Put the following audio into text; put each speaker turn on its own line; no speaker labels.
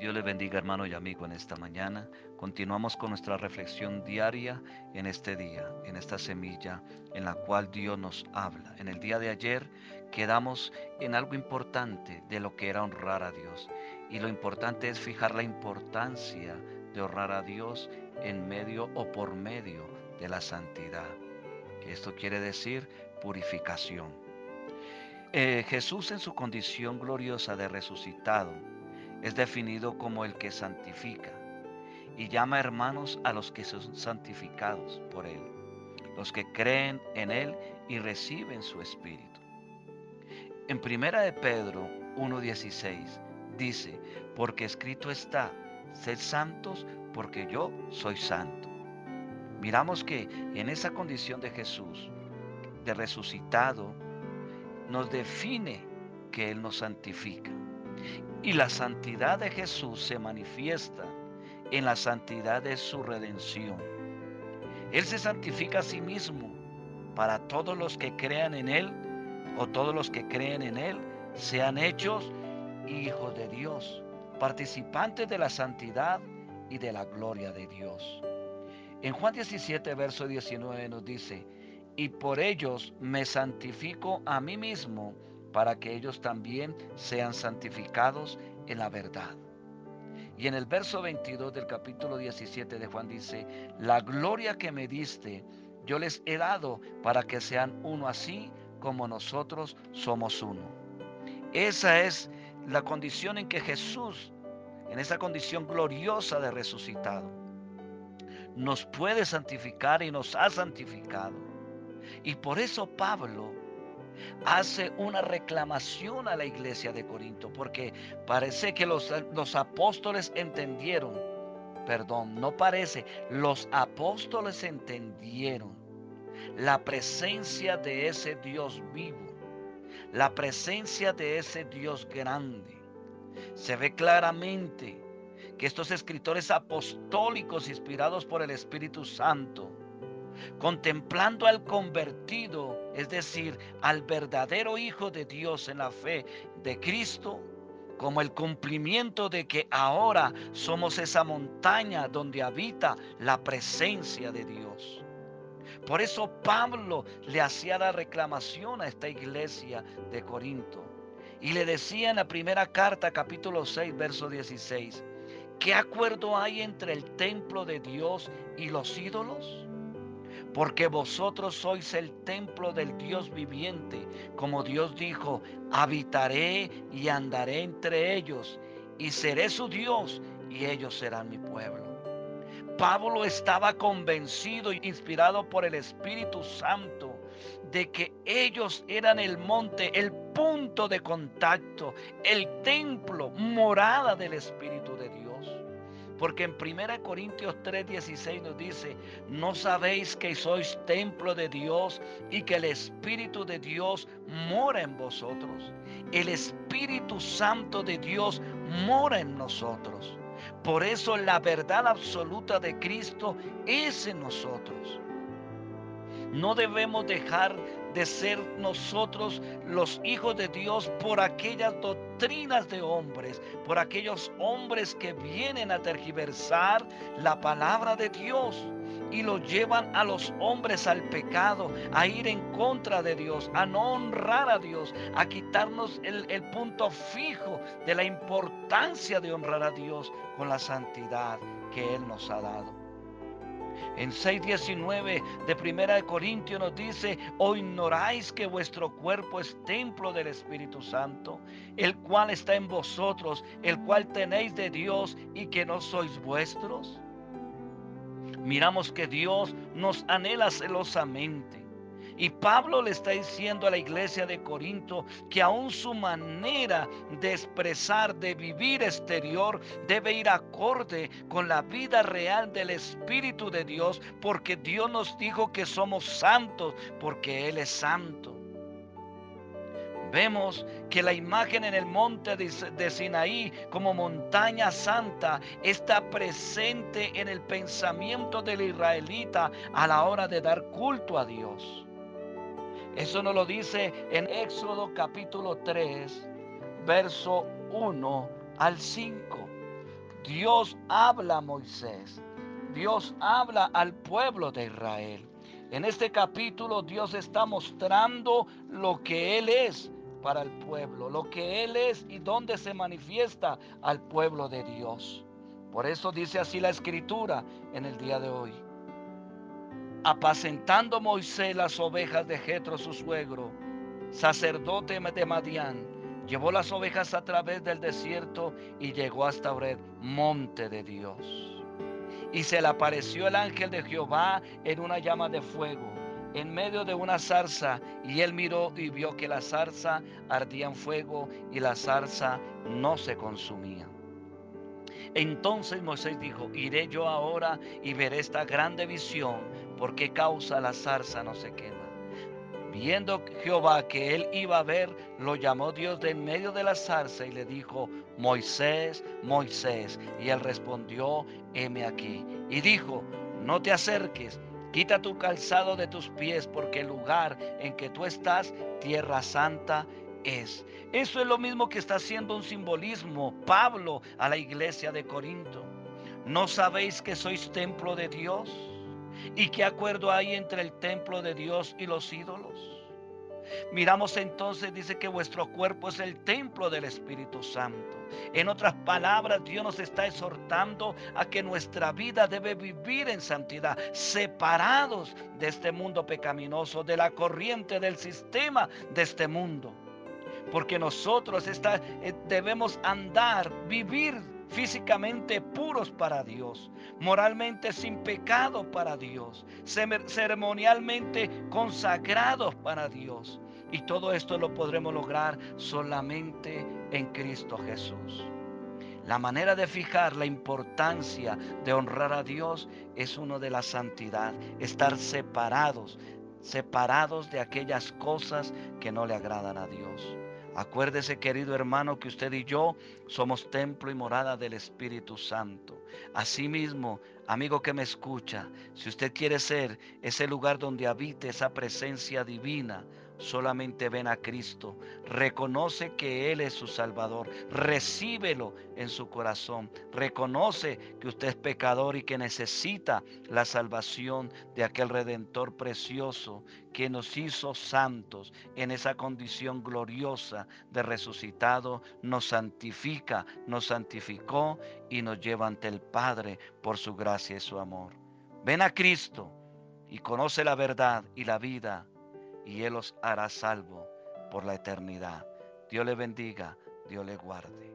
Dios le bendiga hermano y amigo en esta mañana. Continuamos con nuestra reflexión diaria en este día, en esta semilla en la cual Dios nos habla. En el día de ayer quedamos en algo importante de lo que era honrar a Dios. Y lo importante es fijar la importancia de honrar a Dios en medio o por medio de la santidad. Esto quiere decir purificación. Eh, Jesús en su condición gloriosa de resucitado es definido como el que santifica y llama hermanos a los que son santificados por Él, los que creen en Él y reciben su Espíritu. En primera de Pedro 1.16 dice, porque escrito está, sed santos porque yo soy santo. Miramos que en esa condición de Jesús, de resucitado, nos define que Él nos santifica. Y la santidad de Jesús se manifiesta en la santidad de su redención. Él se santifica a sí mismo para todos los que crean en Él o todos los que creen en Él sean hechos hijos de Dios, participantes de la santidad y de la gloria de Dios. En Juan 17, verso 19 nos dice, y por ellos me santifico a mí mismo para que ellos también sean santificados en la verdad. Y en el verso 22 del capítulo 17 de Juan dice, la gloria que me diste, yo les he dado para que sean uno así como nosotros somos uno. Esa es la condición en que Jesús, en esa condición gloriosa de resucitado, nos puede santificar y nos ha santificado. Y por eso Pablo hace una reclamación a la iglesia de Corinto, porque parece que los, los apóstoles entendieron, perdón, no parece, los apóstoles entendieron la presencia de ese Dios vivo, la presencia de ese Dios grande. Se ve claramente que estos escritores apostólicos inspirados por el Espíritu Santo, contemplando al convertido, es decir, al verdadero Hijo de Dios en la fe de Cristo, como el cumplimiento de que ahora somos esa montaña donde habita la presencia de Dios. Por eso Pablo le hacía la reclamación a esta iglesia de Corinto y le decía en la primera carta, capítulo 6, verso 16, ¿qué acuerdo hay entre el templo de Dios y los ídolos? Porque vosotros sois el templo del Dios viviente, como Dios dijo, habitaré y andaré entre ellos, y seré su Dios, y ellos serán mi pueblo. Pablo estaba convencido, inspirado por el Espíritu Santo, de que ellos eran el monte, el punto de contacto, el templo, morada del Espíritu de Dios. Porque en 1 Corintios 3:16 nos dice, no sabéis que sois templo de Dios y que el Espíritu de Dios mora en vosotros. El Espíritu Santo de Dios mora en nosotros. Por eso la verdad absoluta de Cristo es en nosotros. No debemos dejar de ser nosotros los hijos de Dios por aquellas doctrinas de hombres, por aquellos hombres que vienen a tergiversar la palabra de Dios y lo llevan a los hombres al pecado, a ir en contra de Dios, a no honrar a Dios, a quitarnos el, el punto fijo de la importancia de honrar a Dios con la santidad que Él nos ha dado. En 6.19 de Primera de Corintios nos dice, ¿o ignoráis que vuestro cuerpo es templo del Espíritu Santo, el cual está en vosotros, el cual tenéis de Dios y que no sois vuestros? Miramos que Dios nos anhela celosamente y Pablo le está diciendo a la iglesia de Corinto que aún su manera de expresar, de vivir exterior, debe ir acorde con la vida real del Espíritu de Dios, porque Dios nos dijo que somos santos, porque Él es santo. Vemos que la imagen en el monte de Sinaí como montaña santa está presente en el pensamiento del israelita a la hora de dar culto a Dios. Eso nos lo dice en Éxodo capítulo 3, verso 1 al 5. Dios habla a Moisés. Dios habla al pueblo de Israel. En este capítulo Dios está mostrando lo que Él es para el pueblo, lo que Él es y dónde se manifiesta al pueblo de Dios. Por eso dice así la escritura en el día de hoy. Apacentando Moisés las ovejas de Jetro su suegro, sacerdote de Madián, llevó las ovejas a través del desierto y llegó hasta Ored, monte de Dios. Y se le apareció el ángel de Jehová en una llama de fuego, en medio de una zarza, y él miró y vio que la zarza ardía en fuego y la zarza no se consumía. Entonces Moisés dijo, iré yo ahora y veré esta grande visión, por qué causa la zarza no se quema. Viendo Jehová que él iba a ver, lo llamó Dios de en medio de la zarza y le dijo, Moisés, Moisés. Y él respondió, heme aquí. Y dijo, no te acerques, quita tu calzado de tus pies, porque el lugar en que tú estás, tierra santa, es. Eso es lo mismo que está haciendo un simbolismo Pablo a la iglesia de Corinto. ¿No sabéis que sois templo de Dios? ¿Y qué acuerdo hay entre el templo de Dios y los ídolos? Miramos entonces, dice que vuestro cuerpo es el templo del Espíritu Santo. En otras palabras, Dios nos está exhortando a que nuestra vida debe vivir en santidad, separados de este mundo pecaminoso, de la corriente del sistema de este mundo. Porque nosotros eh, debemos andar, vivir físicamente puros para Dios, moralmente sin pecado para Dios, ceremonialmente consagrados para Dios. Y todo esto lo podremos lograr solamente en Cristo Jesús. La manera de fijar la importancia de honrar a Dios es uno de la santidad, estar separados, separados de aquellas cosas que no le agradan a Dios. Acuérdese, querido hermano, que usted y yo somos templo y morada del Espíritu Santo. Asimismo, amigo que me escucha, si usted quiere ser ese lugar donde habite esa presencia divina, solamente ven a Cristo, reconoce que Él es su Salvador, recíbelo en su corazón, reconoce que usted es pecador y que necesita la salvación de aquel Redentor precioso que nos hizo santos en esa condición gloriosa de resucitado, nos santifica, nos santificó y nos lleva ante el Padre por su gracia y su amor. Ven a Cristo y conoce la verdad y la vida y Él os hará salvo por la eternidad. Dios le bendiga, Dios le guarde.